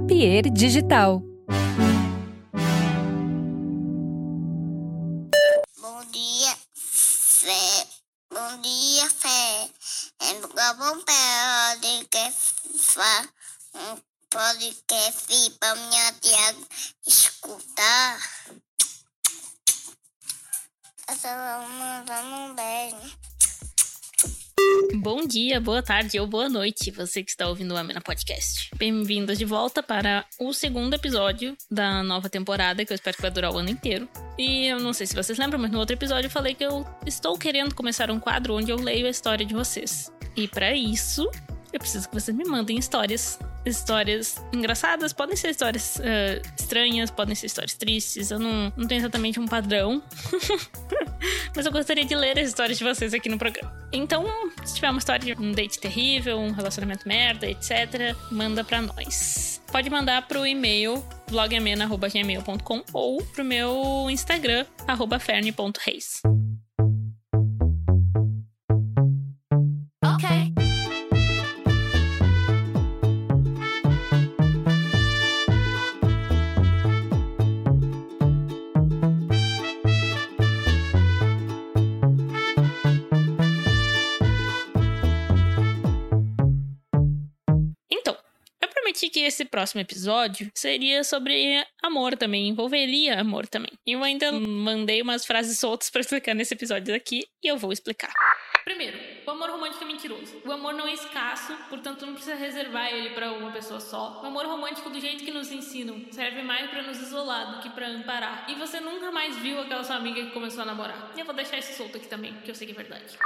Papier Digital. Bom dia, Fé. Bom dia, Fé. É bom podcast. Um podcast para minha tia escutar. Essa mandando um beijo. Bom dia, boa tarde ou boa noite, você que está ouvindo o Amena Podcast. Bem-vindos de volta para o segundo episódio da nova temporada, que eu espero que vai durar o ano inteiro. E eu não sei se vocês lembram, mas no outro episódio eu falei que eu estou querendo começar um quadro onde eu leio a história de vocês. E para isso, eu preciso que vocês me mandem histórias. Histórias engraçadas, podem ser histórias uh, estranhas, podem ser histórias tristes. Eu não, não tenho exatamente um padrão. Mas eu gostaria de ler as histórias de vocês aqui no programa. Então, se tiver uma história de um date terrível, um relacionamento merda, etc., manda pra nós. Pode mandar pro e-mail blogamena.gmail.com ou pro meu Instagram, ferne.reis. que esse próximo episódio seria sobre amor também, envolveria amor também. E eu ainda mandei umas frases soltas para explicar nesse episódio aqui e eu vou explicar. Primeiro, o amor romântico é mentiroso. O amor não é escasso, portanto não precisa reservar ele para uma pessoa só. O amor romântico, do jeito que nos ensinam, serve mais para nos isolar do que para amparar. E você nunca mais viu aquela sua amiga que começou a namorar. E eu vou deixar isso solto aqui também, que eu sei que é verdade.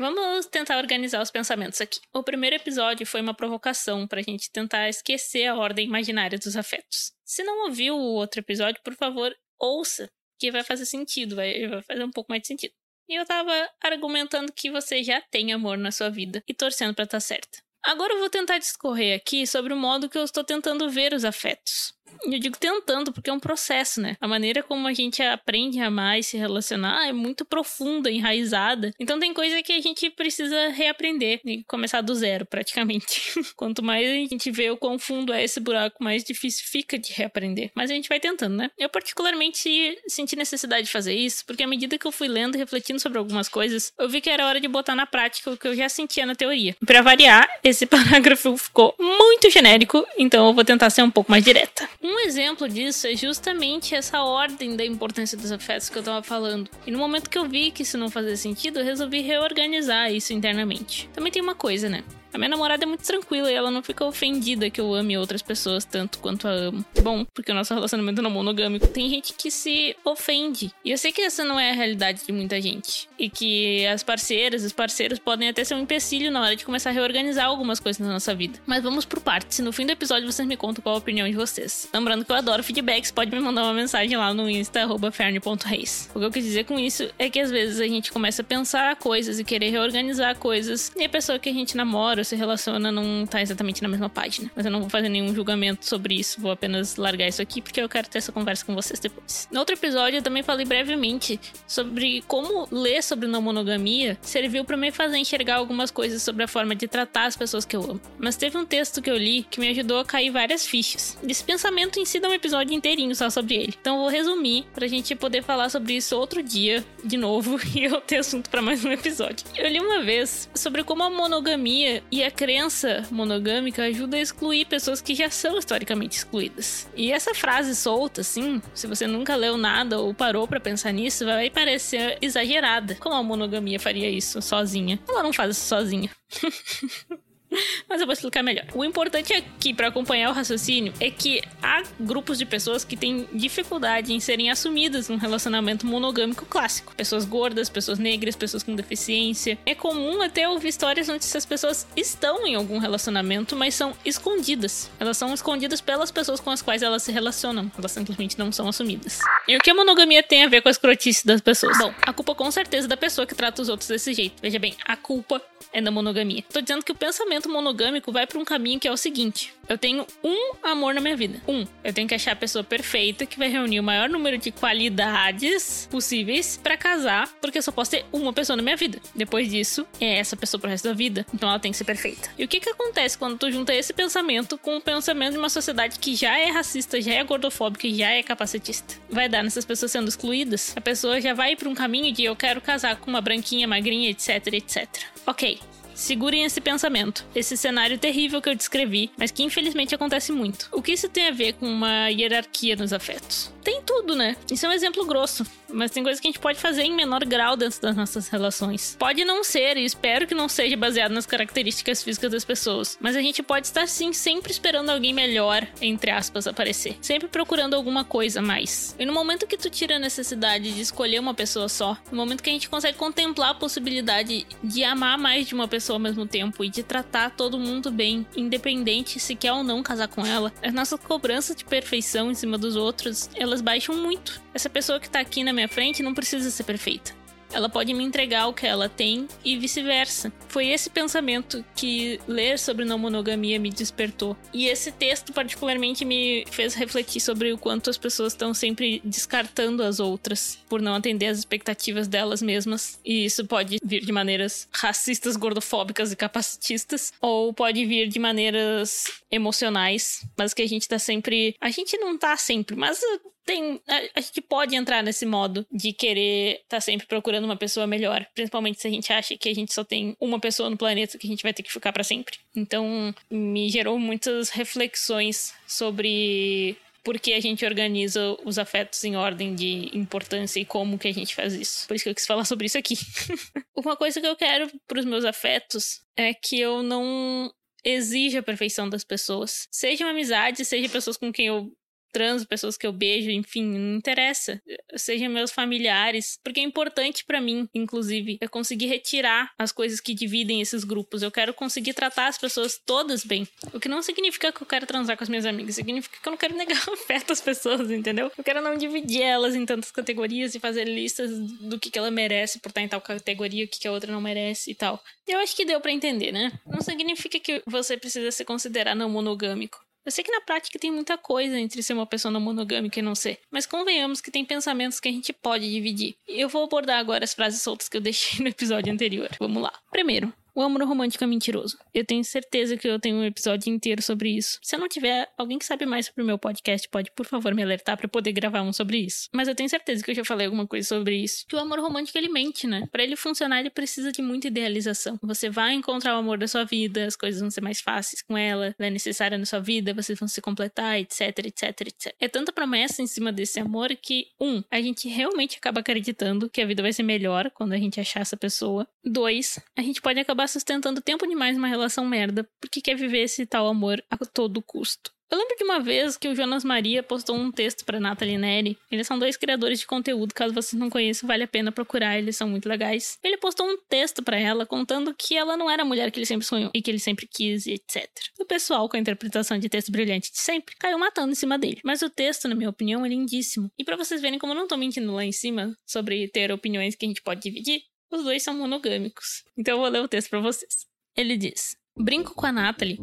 Vamos tentar organizar os pensamentos aqui. O primeiro episódio foi uma provocação para a gente tentar esquecer a ordem imaginária dos afetos. Se não ouviu o outro episódio, por favor, ouça, que vai fazer sentido, vai, vai fazer um pouco mais de sentido. E eu tava argumentando que você já tem amor na sua vida e torcendo para estar tá certa. Agora eu vou tentar discorrer aqui sobre o modo que eu estou tentando ver os afetos. Eu digo tentando, porque é um processo, né? A maneira como a gente aprende a amar e se relacionar é muito profunda, enraizada. Então tem coisa que a gente precisa reaprender e começar do zero, praticamente. Quanto mais a gente vê o quão fundo é esse buraco, mais difícil fica de reaprender. Mas a gente vai tentando, né? Eu particularmente senti necessidade de fazer isso, porque à medida que eu fui lendo e refletindo sobre algumas coisas, eu vi que era hora de botar na prática o que eu já sentia na teoria. Para variar, esse parágrafo ficou muito genérico, então eu vou tentar ser um pouco mais direta. Um exemplo disso é justamente essa ordem da importância dos afetos que eu tava falando. E no momento que eu vi que isso não fazia sentido, eu resolvi reorganizar isso internamente. Também tem uma coisa, né? A minha namorada é muito tranquila e ela não fica ofendida que eu ame outras pessoas tanto quanto a amo. Bom, porque o nosso relacionamento não é monogâmico. Tem gente que se ofende. E eu sei que essa não é a realidade de muita gente. E que as parceiras, os parceiros podem até ser um empecilho na hora de começar a reorganizar algumas coisas na nossa vida. Mas vamos por partes. No fim do episódio vocês me contam qual a opinião de vocês. Lembrando que eu adoro feedbacks, pode me mandar uma mensagem lá no insta ferne.reis. O que eu quis dizer com isso é que às vezes a gente começa a pensar coisas e querer reorganizar coisas. E a pessoa que a gente namora se relaciona não tá exatamente na mesma página. Mas eu não vou fazer nenhum julgamento sobre isso, vou apenas largar isso aqui porque eu quero ter essa conversa com vocês depois. No outro episódio eu também falei brevemente sobre como ler sobre não monogamia serviu para me fazer enxergar algumas coisas sobre a forma de tratar as pessoas que eu amo. Mas teve um texto que eu li que me ajudou a cair várias fichas. Esse pensamento em si dá um episódio inteirinho só sobre ele. Então eu vou resumir pra gente poder falar sobre isso outro dia, de novo, e eu ter assunto para mais um episódio. Eu li uma vez sobre como a monogamia e a crença monogâmica ajuda a excluir pessoas que já são historicamente excluídas. E essa frase solta, assim, se você nunca leu nada ou parou para pensar nisso, vai parecer exagerada. Como a monogamia faria isso sozinha? Ela não faz isso sozinha. Mas eu vou explicar melhor. O importante aqui para acompanhar o raciocínio é que há grupos de pessoas que têm dificuldade em serem assumidas num relacionamento monogâmico clássico. Pessoas gordas, pessoas negras, pessoas com deficiência. É comum até ouvir histórias onde essas pessoas estão em algum relacionamento, mas são escondidas. Elas são escondidas pelas pessoas com as quais elas se relacionam. Elas simplesmente não são assumidas. E o que a monogamia tem a ver com a escrotice das pessoas? Bom, a culpa com certeza é da pessoa que trata os outros desse jeito. Veja bem, a culpa é da monogamia. Tô dizendo que o pensamento monogâmico vai para um caminho que é o seguinte: eu tenho um amor na minha vida. Um. Eu tenho que achar a pessoa perfeita que vai reunir o maior número de qualidades possíveis para casar, porque eu só posso ter uma pessoa na minha vida. Depois disso, é essa pessoa pro resto da vida. Então ela tem que ser perfeita. E o que que acontece quando tu junta esse pensamento com o pensamento de uma sociedade que já é racista, já é gordofóbica e já é capacitista? Vai dar nessas pessoas sendo excluídas. A pessoa já vai para um caminho de eu quero casar com uma branquinha, magrinha, etc, etc. Ok, Segurem esse pensamento, esse cenário terrível que eu descrevi, mas que infelizmente acontece muito. O que isso tem a ver com uma hierarquia nos afetos? Tem tudo, né? Isso é um exemplo grosso, mas tem coisas que a gente pode fazer em menor grau dentro das nossas relações. Pode não ser, e espero que não seja baseado nas características físicas das pessoas, mas a gente pode estar sim sempre esperando alguém melhor, entre aspas, aparecer. Sempre procurando alguma coisa a mais. E no momento que tu tira a necessidade de escolher uma pessoa só, no momento que a gente consegue contemplar a possibilidade de amar mais de uma pessoa ao mesmo tempo e de tratar todo mundo bem, independente se quer ou não casar com ela, as nossas cobranças de perfeição em cima dos outros, elas baixam muito. Essa pessoa que tá aqui na minha frente não precisa ser perfeita ela pode me entregar o que ela tem e vice-versa. Foi esse pensamento que ler sobre não monogamia me despertou. E esse texto, particularmente, me fez refletir sobre o quanto as pessoas estão sempre descartando as outras por não atender às expectativas delas mesmas. E isso pode vir de maneiras racistas, gordofóbicas e capacitistas, ou pode vir de maneiras emocionais, mas que a gente tá sempre. A gente não tá sempre, mas tem. A, gente pode entrar nesse modo de querer estar tá sempre procurando uma pessoa melhor. Principalmente se a gente acha que a gente só tem uma pessoa no planeta que a gente vai ter que ficar para sempre. Então, me gerou muitas reflexões sobre por que a gente organiza os afetos em ordem de importância e como que a gente faz isso. Por isso que eu quis falar sobre isso aqui. uma coisa que eu quero para os meus afetos é que eu não exija a perfeição das pessoas. Seja uma amizade, seja pessoas com quem eu trans, pessoas que eu beijo, enfim, não interessa. Sejam meus familiares, porque é importante para mim, inclusive, eu conseguir retirar as coisas que dividem esses grupos. Eu quero conseguir tratar as pessoas todas bem. O que não significa que eu quero transar com as minhas amigas, significa que eu não quero negar afeto às pessoas, entendeu? Eu quero não dividir elas em tantas categorias e fazer listas do que, que ela merece por estar em tal categoria, o que, que a outra não merece e tal. Eu acho que deu para entender, né? Não significa que você precisa se considerar não monogâmico. Eu sei que na prática tem muita coisa entre ser uma pessoa não monogâmica e não ser, mas convenhamos que tem pensamentos que a gente pode dividir. Eu vou abordar agora as frases soltas que eu deixei no episódio anterior. Vamos lá. Primeiro, o amor romântico é mentiroso. Eu tenho certeza que eu tenho um episódio inteiro sobre isso. Se eu não tiver, alguém que sabe mais sobre o meu podcast pode, por favor, me alertar para poder gravar um sobre isso. Mas eu tenho certeza que eu já falei alguma coisa sobre isso. Que o amor romântico ele mente, né? Para ele funcionar, ele precisa de muita idealização. Você vai encontrar o amor da sua vida, as coisas vão ser mais fáceis com ela, ela é necessária na sua vida, vocês vão se completar, etc, etc, etc. É tanta promessa em cima desse amor que, um, a gente realmente acaba acreditando que a vida vai ser melhor quando a gente achar essa pessoa. Dois, a gente pode acabar acabar sustentando tempo demais uma relação merda, porque quer viver esse tal amor a todo custo. Eu lembro de uma vez que o Jonas Maria postou um texto para Nathalie Neri. Eles são dois criadores de conteúdo, caso vocês não conheçam, vale a pena procurar, eles são muito legais. Ele postou um texto para ela contando que ela não era a mulher que ele sempre sonhou e que ele sempre quis e etc. O pessoal, com a interpretação de texto brilhante de sempre, caiu matando em cima dele. Mas o texto, na minha opinião, é lindíssimo. E para vocês verem como eu não tô mentindo lá em cima sobre ter opiniões que a gente pode dividir, os dois são monogâmicos. Então eu vou ler o texto para vocês. Ele diz: Brinco com a Natalie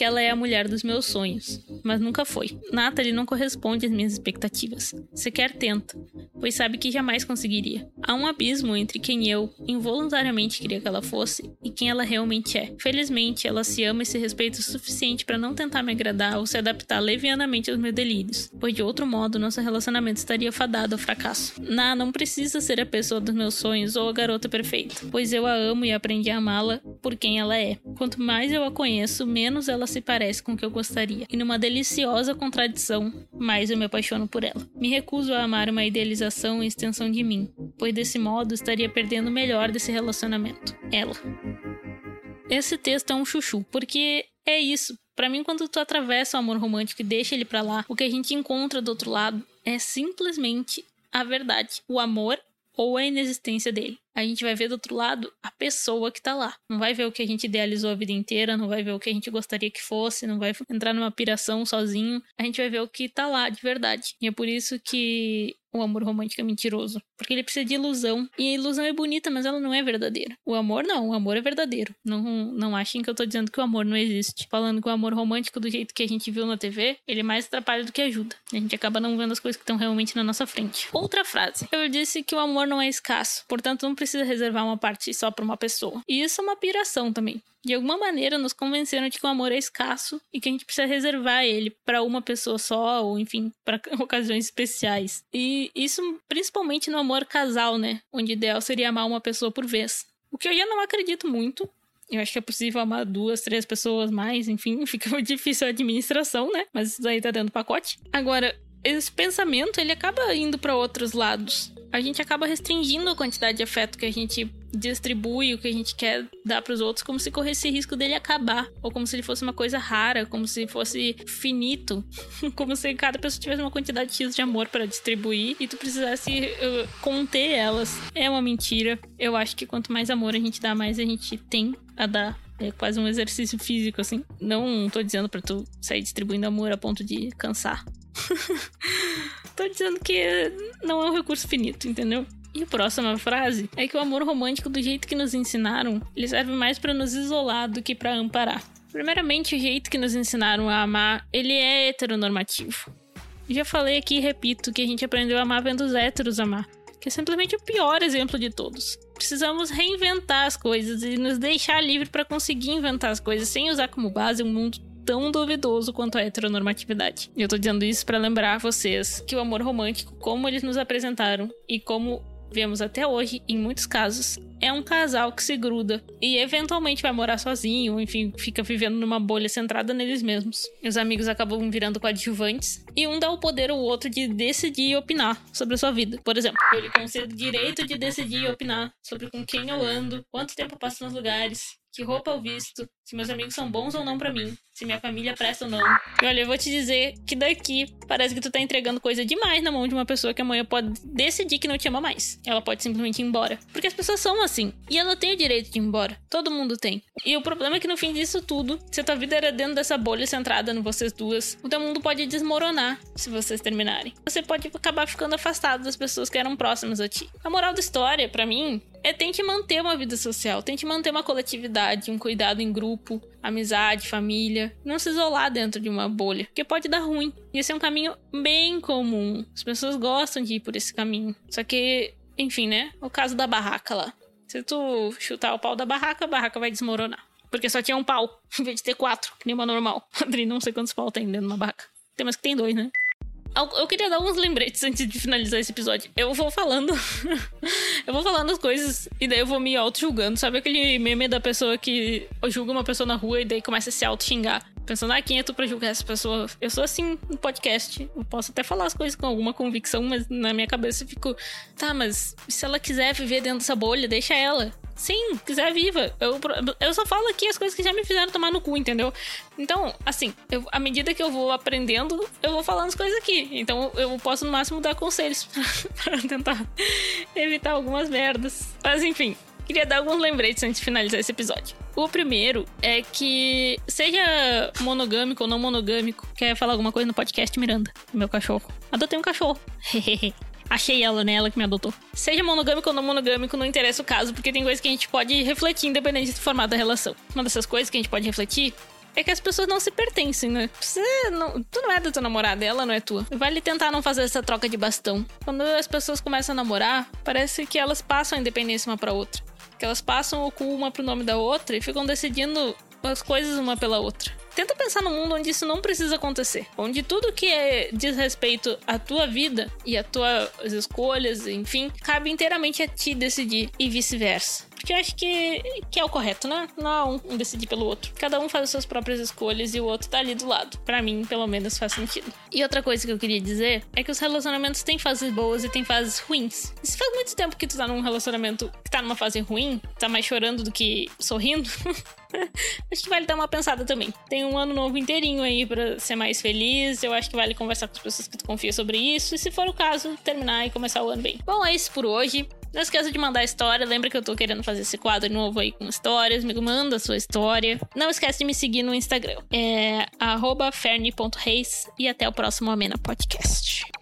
que ela é a mulher dos meus sonhos, mas nunca foi. Natalie não corresponde às minhas expectativas. Sequer tenta, pois sabe que jamais conseguiria. Há um abismo entre quem eu involuntariamente queria que ela fosse e quem ela realmente é. Felizmente, ela se ama e se respeita o suficiente para não tentar me agradar ou se adaptar levianamente aos meus delírios, pois de outro modo nosso relacionamento estaria fadado ao fracasso. Na não precisa ser a pessoa dos meus sonhos ou a garota perfeita, pois eu a amo e aprendi a amá-la por quem ela é. Quanto mais eu a conheço, menos ela se parece com o que eu gostaria. E numa deliciosa contradição, mais eu me apaixono por ela. Me recuso a amar uma idealização e extensão de mim, pois desse modo estaria perdendo o melhor desse relacionamento. Ela. Esse texto é um chuchu, porque é isso. Para mim, quando tu atravessa o amor romântico e deixa ele para lá, o que a gente encontra do outro lado é simplesmente a verdade. O amor ou a inexistência dele. A gente vai ver do outro lado a pessoa que tá lá. Não vai ver o que a gente idealizou a vida inteira, não vai ver o que a gente gostaria que fosse, não vai entrar numa piração sozinho. A gente vai ver o que tá lá de verdade. E é por isso que o amor romântico é mentiroso. Porque ele precisa de ilusão. E a ilusão é bonita, mas ela não é verdadeira. O amor não, o amor é verdadeiro. Não, não achem que eu tô dizendo que o amor não existe. Falando que o amor romântico, do jeito que a gente viu na TV, ele mais atrapalha do que ajuda. A gente acaba não vendo as coisas que estão realmente na nossa frente. Outra frase. Eu disse que o amor não é escasso, portanto não precisa reservar uma parte só para uma pessoa. E isso é uma piração também de alguma maneira nos convenceram de que o amor é escasso e que a gente precisa reservar ele para uma pessoa só, ou enfim, para ocasiões especiais. E isso principalmente no amor casal, né? Onde o ideal seria amar uma pessoa por vez. O que eu já não acredito muito. Eu acho que é possível amar duas, três pessoas mais, enfim, fica difícil a administração, né? Mas isso daí tá dentro do pacote. Agora, esse pensamento ele acaba indo para outros lados. A gente acaba restringindo a quantidade de afeto que a gente distribui, o que a gente quer dar para os outros, como se corresse risco dele acabar, ou como se ele fosse uma coisa rara, como se fosse finito, como se cada pessoa tivesse uma quantidade X de amor para distribuir e tu precisasse uh, conter elas. É uma mentira. Eu acho que quanto mais amor a gente dá, mais a gente tem a dar. É quase um exercício físico, assim. Não tô dizendo para tu sair distribuindo amor a ponto de cansar. Tô dizendo que não é um recurso finito, entendeu? E a próxima frase é que o amor romântico, do jeito que nos ensinaram, ele serve mais para nos isolar do que para amparar. Primeiramente, o jeito que nos ensinaram a amar, ele é heteronormativo. Já falei aqui e repito que a gente aprendeu a amar vendo os héteros amar, que é simplesmente o pior exemplo de todos. Precisamos reinventar as coisas e nos deixar livre para conseguir inventar as coisas sem usar como base um mundo tão duvidoso quanto a heteronormatividade. E eu tô dizendo isso para lembrar vocês que o amor romântico, como eles nos apresentaram e como vemos até hoje, em muitos casos, é um casal que se gruda e eventualmente vai morar sozinho, enfim, fica vivendo numa bolha centrada neles mesmos. Os amigos acabam virando coadjuvantes e um dá o poder ao outro de decidir e opinar sobre a sua vida. Por exemplo, eu lhe concedo o direito de decidir e opinar sobre com quem eu ando, quanto tempo passo nos lugares, que roupa eu visto, se meus amigos são bons ou não para mim, se minha família presta ou não. E olha, eu vou te dizer que daqui parece que tu tá entregando coisa demais na mão de uma pessoa que amanhã pode decidir que não te ama mais. Ela pode simplesmente ir embora. Porque as pessoas são assim. E ela tem o direito de ir embora. Todo mundo tem. E o problema é que no fim disso tudo, se a tua vida era dentro dessa bolha centrada em vocês duas, o teu mundo pode desmoronar se vocês terminarem. Você pode acabar ficando afastado das pessoas que eram próximas a ti. A moral da história, para mim, é tente manter uma vida social, tente manter uma coletividade, um cuidado em grupo, amizade, família. Não se isolar dentro de uma bolha, porque pode dar ruim. E esse é um caminho bem comum. As pessoas gostam de ir por esse caminho. Só que, enfim, né? O caso da barraca lá. Se tu chutar o pau da barraca, a barraca vai desmoronar. Porque só tinha um pau, em vez de ter quatro, que nem uma normal. Adri, não sei quantos pau tem dentro de uma barraca. Tem mais que tem dois, né? Eu queria dar uns lembretes antes de finalizar esse episódio. Eu vou falando. eu vou falando as coisas e daí eu vou me auto-julgando. Sabe aquele meme da pessoa que julga uma pessoa na rua e daí começa a se auto-xingar? Pensando, ah, quem é tu pra julgar essa pessoa? Eu sou assim no podcast. Eu posso até falar as coisas com alguma convicção, mas na minha cabeça eu fico, tá, mas se ela quiser viver dentro dessa bolha, deixa ela. Sim, quiser viva. Eu, eu só falo aqui as coisas que já me fizeram tomar no cu, entendeu? Então, assim, eu, à medida que eu vou aprendendo, eu vou falando as coisas aqui. Então, eu posso no máximo dar conselhos para tentar evitar algumas merdas. Mas, enfim, queria dar alguns lembretes antes de finalizar esse episódio. O primeiro é que, seja monogâmico ou não monogâmico, quer falar alguma coisa no podcast Miranda, meu cachorro. Adotei um cachorro. Achei ela, né? Ela que me adotou. Seja monogâmico ou não monogâmico, não interessa o caso, porque tem coisas que a gente pode refletir independente do formato da relação. Uma dessas coisas que a gente pode refletir é que as pessoas não se pertencem, né? Você não, tu não é da tua namorada, ela não é tua. Vale tentar não fazer essa troca de bastão. Quando as pessoas começam a namorar, parece que elas passam a independência uma pra outra. Que elas passam o cu uma pro nome da outra e ficam decidindo as coisas uma pela outra. Tenta pensar num mundo onde isso não precisa acontecer. Onde tudo que é, diz respeito à tua vida e às tuas escolhas, enfim, cabe inteiramente a ti decidir e vice-versa. Porque eu acho que, que é o correto, né? Não é um, um decidir pelo outro. Cada um faz as suas próprias escolhas e o outro tá ali do lado. Para mim, pelo menos, faz sentido. E outra coisa que eu queria dizer é que os relacionamentos têm fases boas e têm fases ruins. E se faz muito tempo que tu tá num relacionamento que tá numa fase ruim, tá mais chorando do que sorrindo, acho que vale dar uma pensada também. Tem um ano novo inteirinho aí para ser mais feliz. Eu acho que vale conversar com as pessoas que tu confia sobre isso. E se for o caso, terminar e começar o ano bem. Bom, é isso por hoje. Não esqueça de mandar história. Lembra que eu tô querendo fazer esse quadro novo aí com histórias. Me manda a sua história. Não esquece de me seguir no Instagram. É ferne.reis. E até o próximo Amena Podcast.